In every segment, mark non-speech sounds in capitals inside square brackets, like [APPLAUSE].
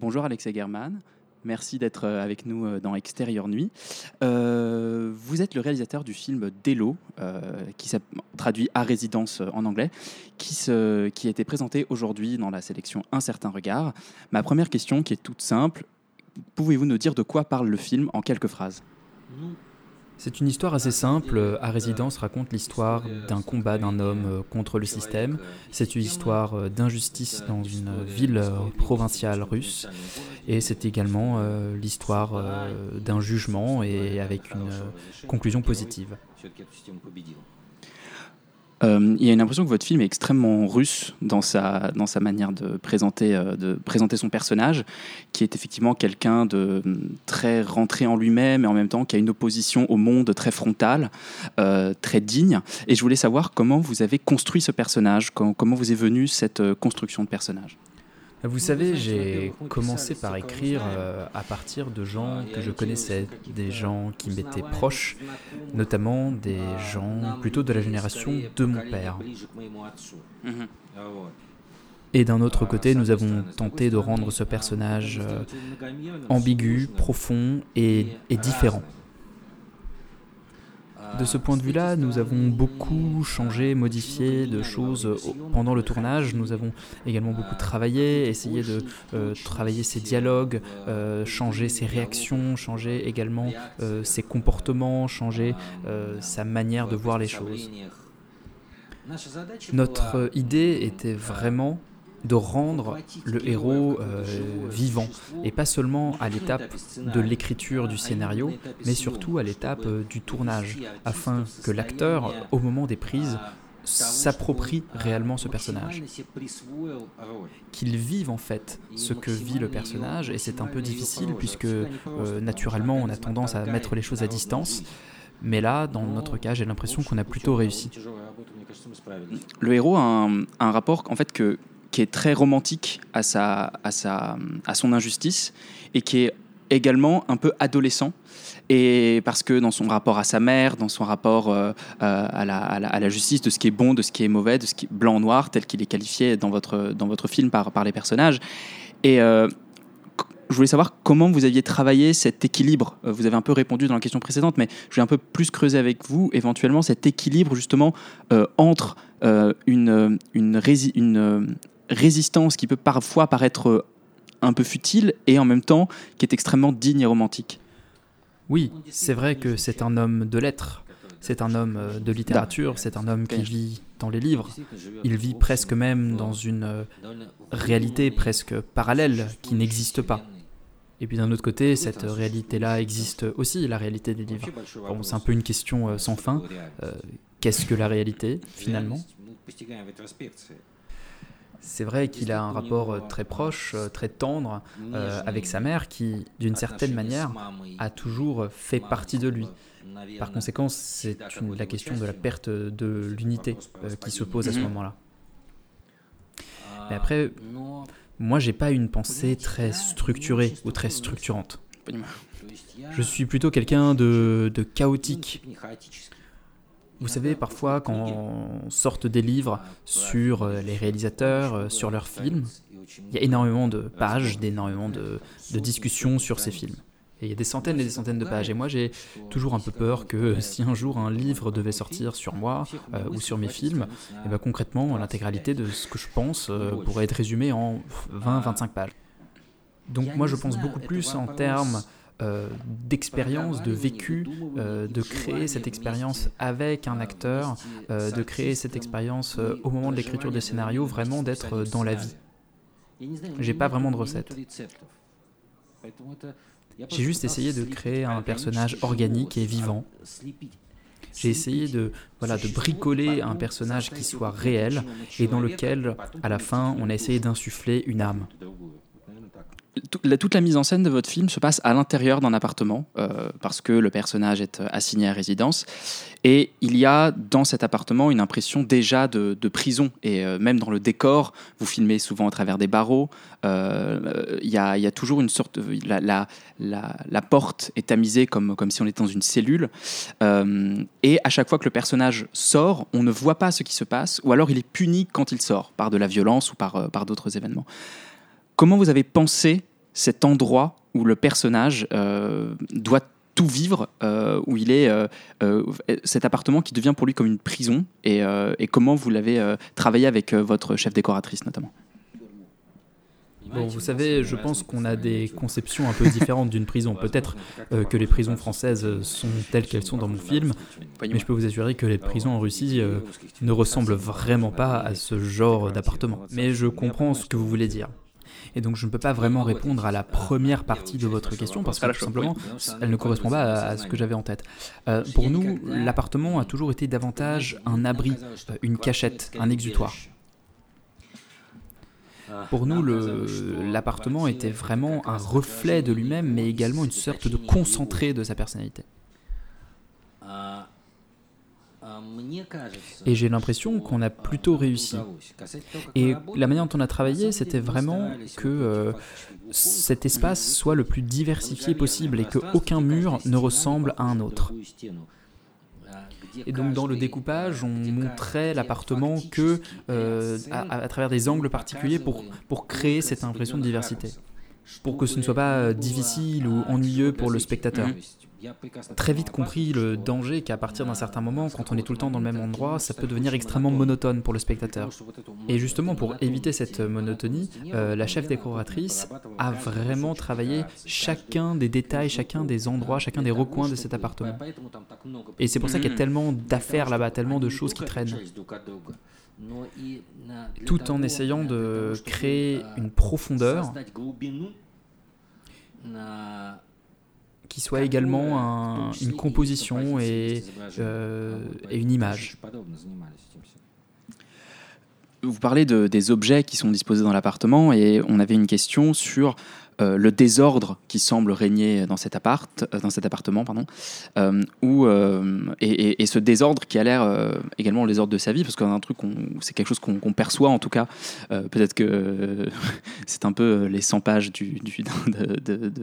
Bonjour Alexei German. Merci d'être euh, avec nous euh, dans Extérieur Nuit. Euh, vous êtes le réalisateur du film Délo, qui s'est traduit à résidence en anglais, qui, qui a été présenté aujourd'hui dans la sélection Un certain regard. Ma première question, qui est toute simple, pouvez-vous nous dire de quoi parle le film en quelques phrases? C'est une histoire assez simple. À Résidence raconte l'histoire d'un combat d'un homme euh, contre le système. C'est une histoire euh, d'injustice dans une ville euh, provinciale russe. Et c'est également l'histoire d'un jugement et avec une conclusion positive. Euh, il y a une impression que votre film est extrêmement russe dans sa, dans sa manière de présenter, euh, de présenter son personnage, qui est effectivement quelqu'un de mm, très rentré en lui-même et en même temps qui a une opposition au monde très frontale, euh, très digne. Et je voulais savoir comment vous avez construit ce personnage, comment, comment vous est venue cette construction de personnage. Vous savez, j'ai commencé par écrire euh, à partir de gens que je connaissais, des gens qui m'étaient proches, notamment des gens plutôt de la génération de mon père. Et d'un autre côté, nous avons tenté de rendre ce personnage euh, ambigu, profond et différent. De ce point de vue-là, nous avons beaucoup changé, modifié de choses pendant le tournage. Nous avons également beaucoup travaillé, essayé de euh, travailler ses dialogues, euh, changer ses réactions, changer également euh, ses comportements, changer sa manière de voir les choses. Notre idée était vraiment de rendre le héros euh, vivant, et pas seulement à l'étape de l'écriture du scénario, mais surtout à l'étape euh, du tournage, afin que l'acteur, au moment des prises, s'approprie réellement ce personnage. Qu'il vive en fait ce que vit le personnage, et c'est un peu difficile puisque euh, naturellement on a tendance à mettre les choses à distance. Mais là, dans notre cas, j'ai l'impression qu'on a plutôt réussi. Le héros a un, un rapport en fait que qui est très romantique à, sa, à, sa, à son injustice et qui est également un peu adolescent. Et parce que dans son rapport à sa mère, dans son rapport euh, euh, à, la, à, la, justice, de ce qui est bon, de ce qui est mauvais, de ce qui est blanc-noir, tel qu'il est qualifié dans votre, dans votre film par, par les personnages. Et euh, je voulais savoir comment vous aviez travaillé cet équilibre. Vous avez un peu répondu dans la question précédente, mais je vais un peu plus creuser avec vous, éventuellement, cet équilibre justement entre une, une, une, résistance qui peut parfois paraître euh, un peu futile et en même temps qui est extrêmement digne et romantique. Oui, c'est vrai que c'est un homme de lettres, c'est un homme euh, de littérature, c'est un homme qui vit dans les livres. Il vit presque même dans une euh, réalité presque parallèle qui n'existe pas. Et puis d'un autre côté, cette réalité-là existe aussi, la réalité des livres. C'est un peu une question sans fin. Qu'est-ce que la réalité, finalement? C'est vrai qu'il a un rapport euh, très proche, euh, très tendre euh, avec sa mère qui, d'une certaine manière, a toujours fait partie de lui. Par conséquent, c'est la question de la perte de l'unité qui se pose à ce moment-là. Mais après, moi, j'ai pas une pensée très structurée ou très structurante. Je suis plutôt quelqu'un de, de chaotique. Vous savez, parfois, quand sortent des livres sur euh, les réalisateurs, euh, sur leurs films, il y a énormément de pages, énormément de, de discussions sur ces films. Et il y a des centaines et des centaines de pages. Et moi, j'ai toujours un peu peur que [LAUGHS] si un jour un livre devait sortir sur moi euh, ou sur mes films, et eh ben, concrètement, l'intégralité de ce que je pense pourrait être résumée en 20-25 pages. Donc moi, je pense beaucoup plus en termes euh, d'expérience, de vécu, euh, de créer cette expérience avec un acteur, euh, de créer cette expérience au moment de l'écriture des scénarios, vraiment d'être dans la vie. J'ai pas vraiment de recette. J'ai juste essayé de créer un personnage organique et vivant. J'ai essayé de, voilà, de bricoler un personnage qui soit réel et dans lequel, à la fin, on a essayé d'insuffler une âme toute la mise en scène de votre film se passe à l'intérieur d'un appartement, euh, parce que le personnage est euh, assigné à résidence. Et il y a dans cet appartement une impression déjà de, prison. Et euh, même dans le décor, vous filmez souvent à travers des barreaux. Il y, a, toujours une sorte. La, la, la, porte est tamisée comme, comme si on était dans une cellule. et à chaque fois que le personnage sort, on ne voit pas ce qui se passe, ou alors il est puni quand il sort, par de la violence ou par, par d'autres événements. Comment vous avez pensé cet endroit où le personnage doit tout vivre, où il est cet appartement qui devient pour lui comme une prison, et, comment vous l'avez travaillé avec votre chef décoratrice notamment? Bon, vous savez, je pense qu'on a des conceptions un peu différentes d'une prison. Peut-être euh, que les prisons françaises sont telles qu'elles sont dans mon film, mais je peux vous assurer que les prisons en Russie euh, ne ressemblent vraiment pas à ce genre d'appartement. Mais je comprends ce que vous voulez dire. Et donc je ne peux pas vraiment répondre à la première partie de votre question parce que tout simplement, elle ne correspond pas à, ce que j'avais en tête. Euh, pour nous, l'appartement a toujours été davantage un abri, une cachette, un exutoire. Pour nous, l'appartement était vraiment un reflet de lui-même, mais également une sorte de concentré de sa personnalité. Et j'ai l'impression qu'on a plutôt réussi. Et la manière dont on a travaillé, c'était vraiment que euh, cet espace soit le plus diversifié possible et qu'aucun mur ne ressemble à un autre. Et donc dans le découpage, on montrait l'appartement que euh, à, travers des angles particuliers pour, pour créer cette impression de diversité, pour que ce ne soit pas euh, difficile ou ennuyeux pour le spectateur très vite compris le danger qu'à partir d'un certain moment, quand on est tout le temps dans le même endroit, ça peut devenir extrêmement monotone pour le spectateur. Et justement, pour éviter cette monotonie, euh, la chef décoratrice a vraiment travaillé chacun des détails, chacun des endroits, chacun des recoins de cet appartement. Et c'est pour ça qu'il y a tellement d'affaires là-bas, tellement de choses qui traînent tout en essayant de créer une profondeur qui soit également une composition et, euh, et une image. Vous parlez de, des objets qui sont disposés dans l'appartement et on avait une question sur euh, le désordre qui semble régner dans cet, appart, euh, dans cet appartement, pardon, euh, et, ce désordre qui a l'air également le désordre de sa vie, parce que un truc, c'est quelque chose qu'on perçoit en tout cas. Peut-être que [LAUGHS] c'est un peu les 100 pages du,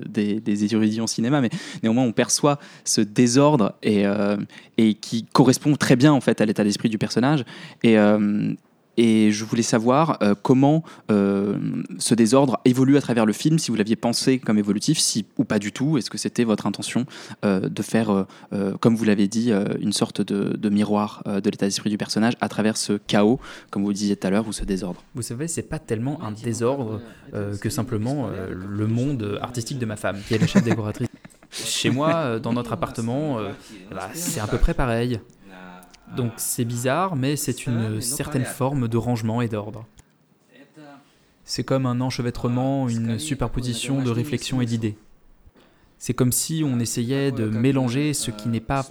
des, des, cinéma, mais néanmoins on perçoit ce désordre et, et qui correspond très bien en fait à l'état d'esprit du personnage. Et, et je voulais savoir euh, comment euh, ce désordre évolue à travers le film, si vous l'aviez pensé comme évolutif, si ou pas du tout. Est-ce que c'était votre intention euh, de faire, comme vous l'avez dit, une sorte de, miroir de l'état d'esprit du personnage à travers ce chaos, comme vous le disiez tout à l'heure, ou ce désordre? Vous savez, c'est pas tellement un désordre que simplement le monde artistique de ma femme, qui est la chef décoratrice. [LAUGHS] Chez moi, dans notre appartement, bah, c'est à peu près pareil. Donc c'est bizarre, mais c'est une certaine forme de rangement et d'ordre. C'est comme un enchevêtrement, une superposition de réflexions et d'idées. C'est comme si on essayait de mélanger ce qui n'est pas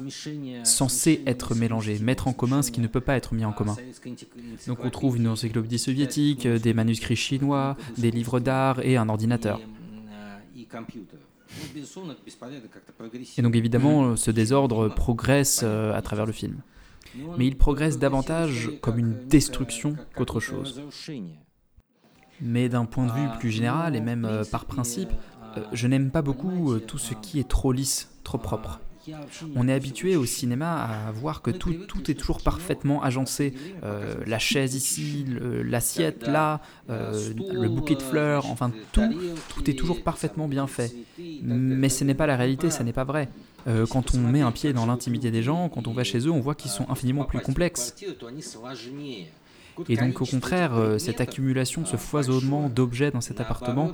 censé être mélangé, mettre en commun ce qui ne peut pas être mis en commun. Donc on trouve une encyclopédie soviétique, des manuscrits chinois, des livres d'art et un ordinateur. Et donc évidemment, ce désordre progresse euh, à travers le film mais il progresse davantage comme une destruction qu'autre chose. Mais d'un point de vue plus général, et même euh, par principe, euh, je n'aime pas beaucoup euh, tout ce qui est trop lisse, trop propre. On est habitué au cinéma à voir que tout, tout est toujours parfaitement agencé. la chaise ici, l'assiette là, le bouquet de fleurs, enfin tout, tout est toujours parfaitement bien fait. Mais ce n'est pas la réalité, ce n'est pas vrai. Euh, quand on met un pied dans l'intimité des gens, quand on va chez eux, on voit qu'ils sont infiniment plus complexes. Et donc au contraire, euh, cette accumulation, ce foisonnement d'objets dans cet appartement,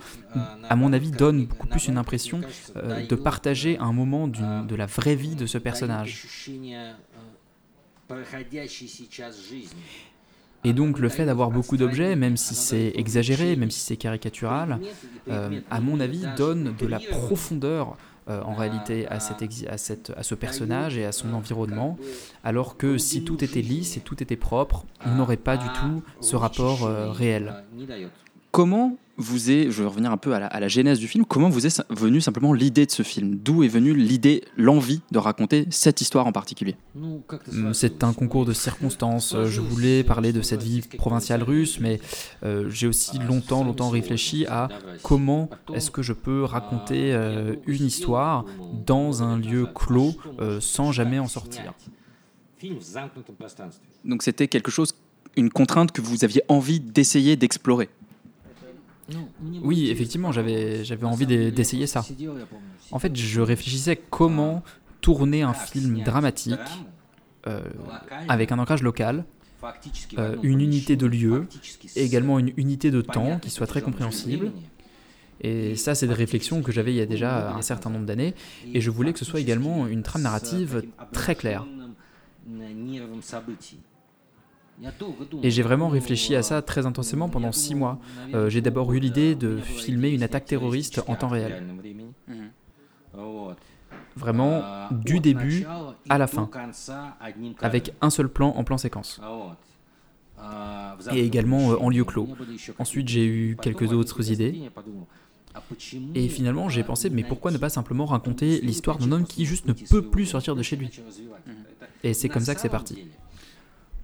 à mon avis, donne beaucoup plus une impression euh, de partager un moment de la vraie vie de ce personnage. Et donc le fait d'avoir beaucoup d'objets, même si c'est exagéré, même si c'est caricatural, à mon avis, donne de la profondeur euh, en réalité à, cette à, à ce personnage et à son environnement, alors que si tout était lisse et tout était propre, on n'aurait pas du tout ce rapport euh, réel. Comment vous est, je vais revenir un peu à la, genèse du film, comment vous est venue simplement l'idée de ce film? D'où est venue l'idée, l'envie de raconter cette histoire en particulier? Hum, C'est un concours de circonstances. Je voulais parler de cette vie provinciale russe, mais euh, j'ai aussi longtemps, longtemps réfléchi à comment est-ce que je peux raconter euh, une histoire dans un lieu clos euh, sans jamais en sortir. Donc c'était quelque chose, une contrainte que vous aviez envie d'essayer d'explorer? Oui, effectivement, j'avais envie d'essayer ça. En fait, je réfléchissais comment tourner un film dramatique euh, avec un ancrage local, euh, une unité de lieu, et également une unité de temps qui soit très compréhensible. Et ça, c'est des réflexions que j'avais il y a déjà un certain nombre d'années, et je voulais que ce soit également une trame narrative très claire. Et j'ai vraiment réfléchi à ça très intensément pendant six mois. Euh, j'ai d'abord eu l'idée de filmer une attaque terroriste en temps réel. Vraiment du début à la fin, avec un seul plan en plan séquence. Et également euh, en lieu clos. Ensuite, j'ai eu quelques autres idées. Et finalement, j'ai pensé, mais pourquoi ne pas simplement raconter l'histoire d'un homme qui juste ne peut plus sortir de chez lui? Et c'est comme ça que c'est parti.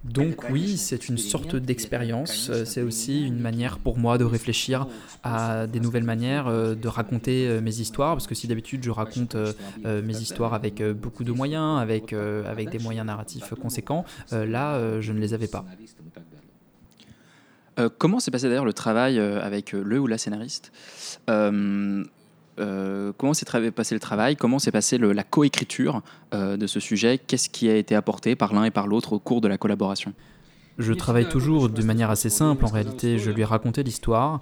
Donc oui, c'est une sorte d'expérience, euh, c'est aussi une manière pour moi de réfléchir à des nouvelles manières euh, de raconter euh, mes histoires, parce que si d'habitude je raconte mes histoires avec beaucoup de moyens, avec, avec des moyens narratifs conséquents, là je ne les avais pas. comment s'est passé d'ailleurs le travail avec le ou la scénariste? Euh, comment s'est passé le travail, comment s'est passée la coécriture euh, de ce sujet, qu'est-ce qui a été apporté par l'un et par l'autre au cours de la collaboration? Je travaille toujours de manière assez simple, en réalité. Je lui ai raconté l'histoire,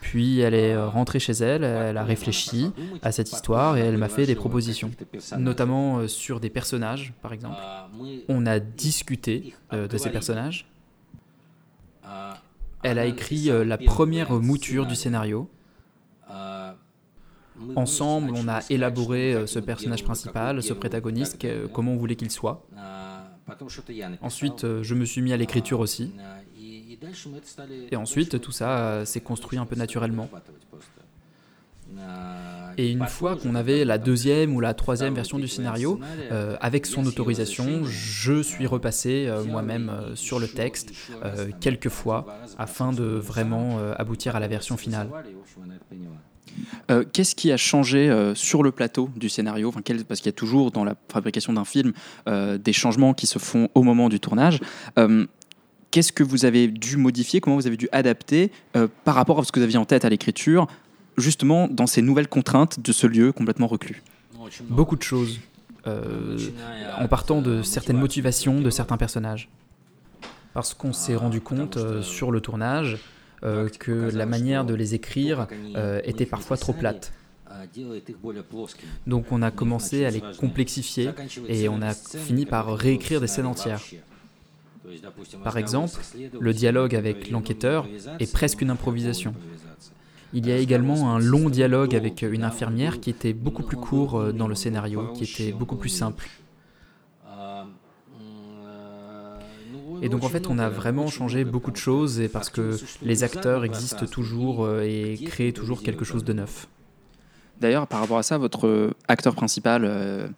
puis elle est rentrée chez elle, elle a réfléchi à cette histoire et elle m'a fait des propositions, notamment euh, sur des personnages par exemple. On a discuté de ces personnages. Elle a écrit la première mouture du scénario Ensemble, on a élaboré euh, ce personnage principal, ce protagoniste, comment on voulait qu'il soit. Ensuite, euh, je me suis mis à l'écriture aussi. Et ensuite, tout ça euh, s'est construit un peu naturellement. Et une fois qu'on avait la deuxième ou la troisième version du scénario, avec son autorisation, je suis repassé moi-même sur le texte quelques fois afin de vraiment aboutir à la version finale. Euh, qu'est-ce qui a changé euh, sur le plateau du scénario? Enfin, Parce qu'il y a toujours dans la fabrication d'un film euh, des changements qui se font au moment du tournage. Qu'est-ce que vous avez dû modifier? Comment vous avez dû adapter par rapport à ce que vous aviez en tête à l'écriture, justement dans ces nouvelles contraintes de ce lieu complètement reclus? Beaucoup de choses. en partant de certaines motivations de certains personnages. Parce qu'on s'est rendu compte sur le tournage euh, que la manière de les écrire euh, était parfois trop plate. Donc on a commencé à les complexifier et on a fini par réécrire des scènes entières. Par exemple, le dialogue avec l'enquêteur est presque une improvisation. Il y a également un long dialogue avec une infirmière qui était beaucoup plus court euh, dans le scénario, qui était beaucoup plus simple. Et donc en fait, on a vraiment changé beaucoup de choses et parce que les acteurs existent toujours euh, et créent toujours quelque chose de neuf. D'ailleurs, par rapport à ça, votre acteur principal euh,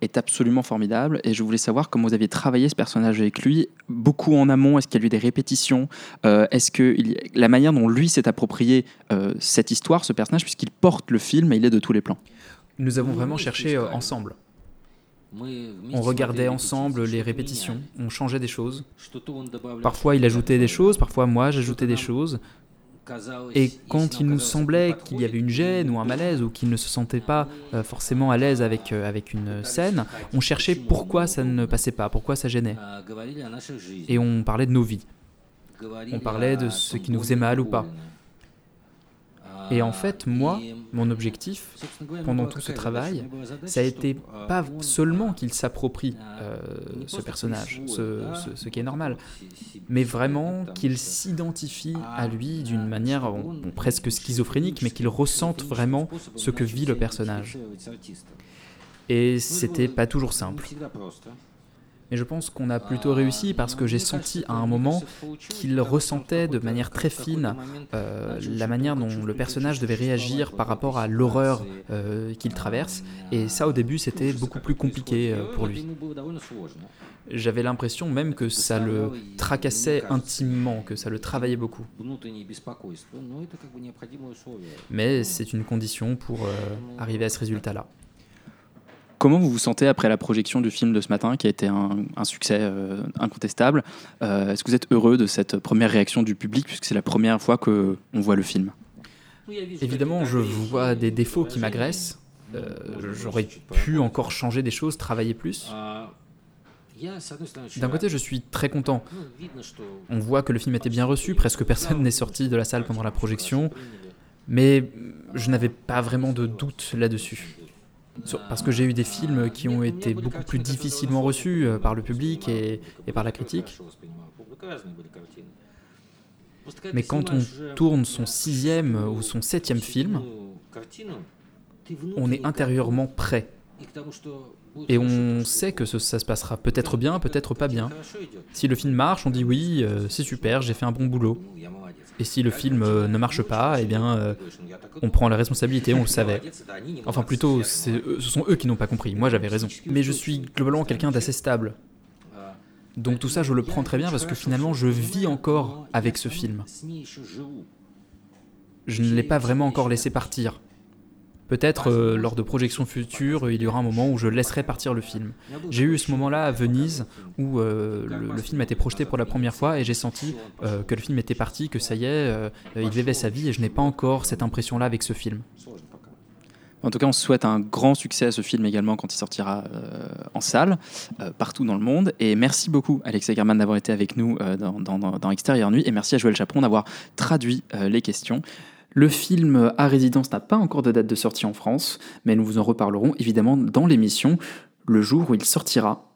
est absolument formidable et je voulais savoir comment vous aviez travaillé ce personnage avec lui, beaucoup en amont, est-ce qu'il y a eu des répétitions, euh, est-ce que la manière dont lui s'est approprié cette histoire, ce personnage, puisqu'il porte le film et il est de tous les plans. Nous avons vraiment cherché ensemble. On regardait ensemble les répétitions, on changeait des choses. Parfois il ajoutait des choses, parfois moi j'ajoutais des choses. Et quand il nous semblait qu'il y avait une gêne ou un malaise ou qu'il ne se sentait pas euh, forcément à l'aise avec, euh, avec une scène, on cherchait pourquoi ça ne passait pas, pourquoi ça gênait. Et on parlait de nos vies. On parlait de ce qui nous faisait mal ou pas. Et en fait, moi, mon objectif pendant tout ce travail, ça a été pas seulement qu'il s'approprie euh, ce personnage, ce, qui est normal, mais vraiment qu'il s'identifie à lui d'une manière presque schizophrénique, mais qu'il ressente vraiment ce que vit le personnage. Et c'était pas toujours simple. Mais je pense qu'on a plutôt réussi parce que j'ai senti à un moment qu'il ressentait de manière très fine euh, la manière dont le personnage devait réagir par rapport à l'horreur euh, qu'il traverse. Et ça, au début, c'était beaucoup plus compliqué euh, pour lui. J'avais l'impression même que ça le tracassait intimement, que ça le travaillait beaucoup. Mais c'est une condition pour arriver à ce résultat-là. Comment vous vous sentez après la projection du film de ce matin, qui a été un, succès euh, incontestable euh, Est-ce que vous êtes heureux de cette première réaction du public, puisque c'est la première fois qu'on voit le film? Évidemment, je vois des défauts qui m'agressent. Euh, j'aurais pu encore changer des choses, travailler plus. D'un côté, je suis très content. On voit que le film était bien reçu, presque personne n'est sorti de la salle pendant la projection, mais je n'avais pas vraiment de doute là-dessus. Parce que j'ai eu des films qui ont été beaucoup plus difficilement reçus euh, par le public et, par la critique. Mais quand on tourne son sixième ou son septième film, on est intérieurement prêt. Et on sait que ça se passera peut-être bien, peut-être pas bien. Si le film marche, on dit oui, euh, c'est super, j'ai fait un bon boulot. Et si le film euh, ne marche pas, eh bien, euh, on prend la responsabilité, on le savait. Enfin, plutôt, ce sont eux qui n'ont pas compris. Moi, j'avais raison. Mais je suis globalement quelqu'un d'assez stable. Donc tout ça, je le prends très bien parce que finalement, je vis encore avec ce film. Je ne l'ai pas vraiment encore laissé partir. Peut-être euh, lors de projections futures, il y aura un moment où je laisserai partir le film. J'ai eu ce moment-là à Venise où euh, le, film a été projeté pour la première fois et j'ai senti euh, que le film était parti, que ça y est, il vivait sa vie et je n'ai pas encore cette impression-là avec ce film. En tout cas, on souhaite un grand succès à ce film également quand il sortira en salle, partout dans le monde. Et merci beaucoup, Alexei German, d'avoir été avec nous dans, dans, dans, Extérieur Nuit. Et merci à Joël Chaperon d'avoir traduit les questions. Le film à résidence n'a pas encore de date de sortie en France, mais nous vous en reparlerons évidemment dans l'émission le jour où il sortira.